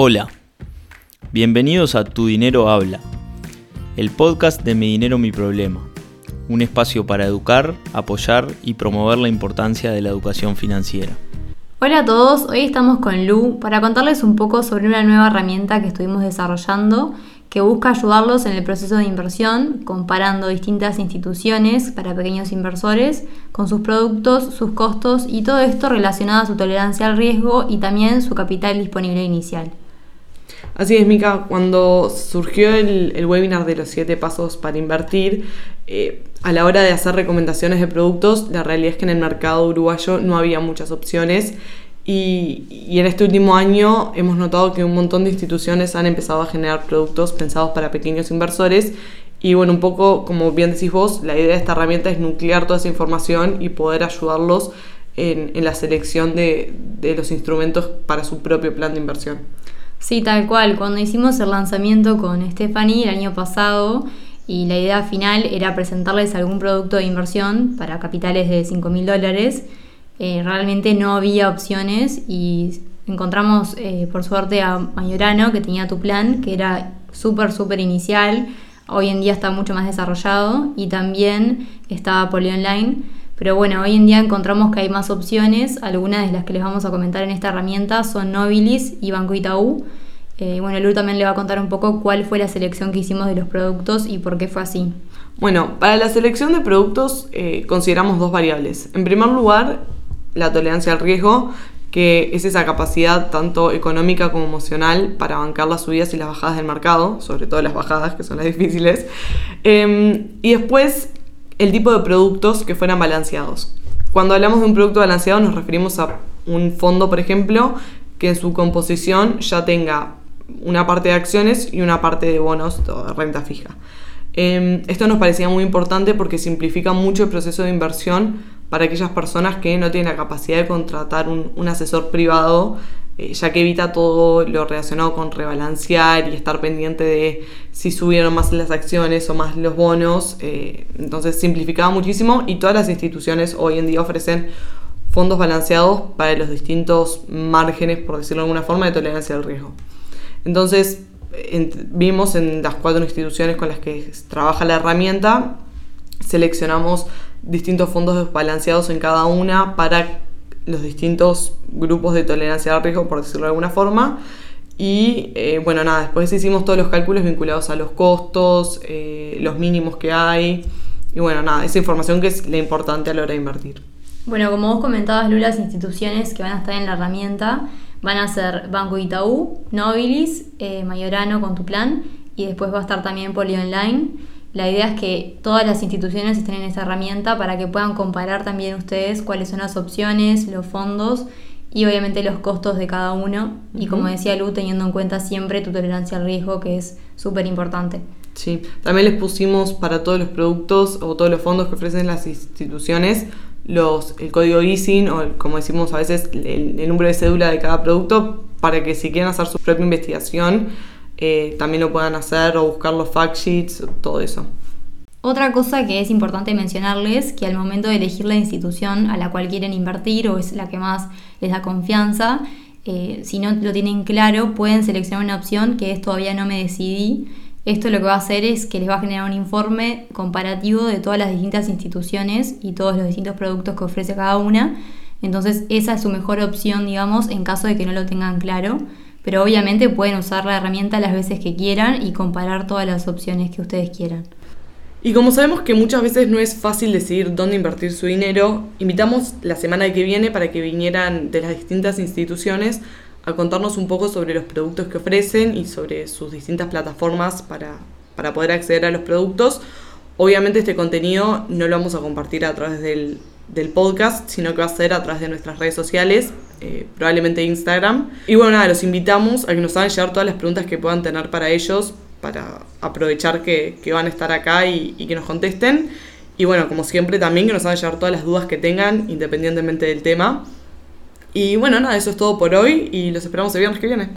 Hola, bienvenidos a Tu Dinero Habla, el podcast de Mi Dinero Mi Problema, un espacio para educar, apoyar y promover la importancia de la educación financiera. Hola a todos, hoy estamos con Lu para contarles un poco sobre una nueva herramienta que estuvimos desarrollando que busca ayudarlos en el proceso de inversión, comparando distintas instituciones para pequeños inversores con sus productos, sus costos y todo esto relacionado a su tolerancia al riesgo y también su capital disponible inicial. Así es, Mica, cuando surgió el, webinar de los 7 pasos para invertir, eh, a la hora de hacer recomendaciones de productos, la realidad es que en el mercado uruguayo no había muchas opciones y, en este último año hemos notado que un montón de instituciones han empezado a generar productos pensados para pequeños inversores. Y bueno, un poco, como bien decís vos, la idea de esta herramienta es nuclear toda esa información y poder ayudarlos en, la selección de, de los instrumentos para su propio plan de inversión. Sí, tal cual. Cuando hicimos el lanzamiento con Stephanie el año pasado, y la idea final era presentarles algún producto de inversión para capitales de 5 mil dólares eh, realmente no había opciones y encontramos eh, por suerte a Mayorano que tenía tu plan, que era súper, súper inicial, hoy en día está mucho más desarrollado y también estaba Poli Online. Pero bueno, hoy en día encontramos que hay más opciones, algunas de las que les vamos a comentar en esta herramienta son Nobilis y Banco Itaú. Eh, bueno, Lu también le va a contar un poco cuál fue la selección que hicimos de los productos y por qué fue así. Bueno, para la selección de productos consideramos dos variables. En primer lugar, la tolerancia al riesgo, que es esa capacidad tanto económica como emocional para bancar las subidas y las bajadas del mercado, sobre todo las bajadas, que son las difíciles. Em, y después, el tipo de productos que fueran balanceados. Cuando hablamos de un producto balanceado nos referimos a un fondo, por ejemplo, que en su composición ya tenga una parte de acciones y una parte de bonos de renta fija. Em, esto nos parecía muy importante porque simplifica mucho el proceso de inversión para aquellas personas que no tienen la capacidad de contratar un, asesor privado, eh, ya que evita todo lo relacionado con rebalancear y estar pendiente de si subieron más las acciones o más los bonos. Eh, entonces simplificaba muchísimo y todas las instituciones hoy en día ofrecen fondos balanceados para los distintos márgenes, por decirlo de alguna forma, de tolerancia al riesgo. Entonces, vimos en las cuatro instituciones con las que trabaja la herramienta, seleccionamos distintos fondos balanceados en cada una para los distintos grupos de tolerancia al riesgo, por decirlo de alguna forma. Y eh, bueno, nada, después hicimos todos los cálculos vinculados a los costos, eh, los mínimos que hay. Y bueno, nada, esa información que es la importante a la hora de invertir. Bueno, como vos comentabas, Lula, las instituciones que van a estar en la herramienta van a ser Banco Itaú, Nobilis, eh, Mayorano con tu plan y después va a estar también Poli Online. La idea es que todas las instituciones estén en esa herramienta para que puedan comparar también ustedes cuáles son las opciones, los fondos y obviamente los costos de cada uno. Y como decía Lu, teniendo en cuenta siempre tu tolerancia al riesgo, que es súper importante. Sí, también les pusimos para todos los productos o todos los fondos que ofrecen las instituciones los, el código ISIN o como decimos a veces el, el número de cédula de cada producto para que si quieren hacer su propia investigación eh, también lo puedan hacer o buscar los fact sheets, todo eso. Otra cosa que es importante mencionarles, que al momento de elegir la institución a la cual quieren invertir o es la que más les da confianza, eh, si no lo tienen claro, pueden seleccionar una opción que es todavía no me decidí. Esto lo que va a hacer es que les va a generar un informe comparativo de todas las distintas instituciones y todos los distintos productos que ofrece cada una. Entonces esa es su mejor opción, digamos, en caso de que no lo tengan claro pero obviamente pueden usar la herramienta las veces que quieran y comparar todas las opciones que ustedes quieran. Y como sabemos que muchas veces no es fácil decidir dónde invertir su dinero, invitamos la semana que viene para que vinieran de las distintas instituciones a contarnos un poco sobre los productos que ofrecen y sobre sus distintas plataformas para, para poder acceder a los productos. Obviamente este contenido no lo vamos a compartir a través del, del podcast, sino que va a ser a través de nuestras redes sociales, eh, probablemente Instagram. Y bueno, nada, los invitamos a que nos hagan llegar todas las preguntas que puedan tener para ellos, para aprovechar que, van a estar acá y, y, que nos contesten. Y bueno, como siempre también que nos hagan llegar todas las dudas que tengan, independientemente del tema. Y bueno, nada, eso es todo por hoy y los esperamos el viernes que viene.